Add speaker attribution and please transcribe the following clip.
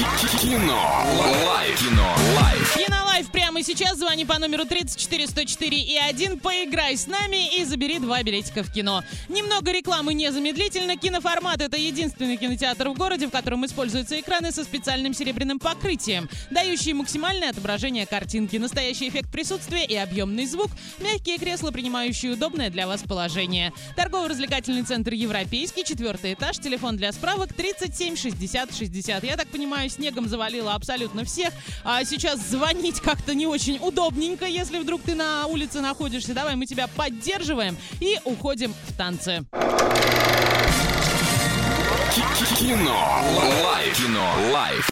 Speaker 1: Кино. Лайв. Кино.
Speaker 2: Прямо сейчас. Звони по номеру 34 104 и 1. Поиграй с нами и забери два билетика в кино. Немного рекламы незамедлительно. Киноформат — это единственный кинотеатр в городе, в котором используются экраны со специальным серебряным покрытием, дающие максимальное отображение картинки, настоящий эффект присутствия и объемный звук, мягкие кресла, принимающие удобное для вас положение. Торгово-развлекательный центр «Европейский», четвертый этаж, телефон для справок 37 60 60. Я так понимаю, снегом завалило абсолютно всех. А сейчас звонить как-то не очень удобненько, если вдруг ты на улице находишься. Давай мы тебя поддерживаем и уходим в танцы.
Speaker 1: Кино. Лайф. Кино. Лайф.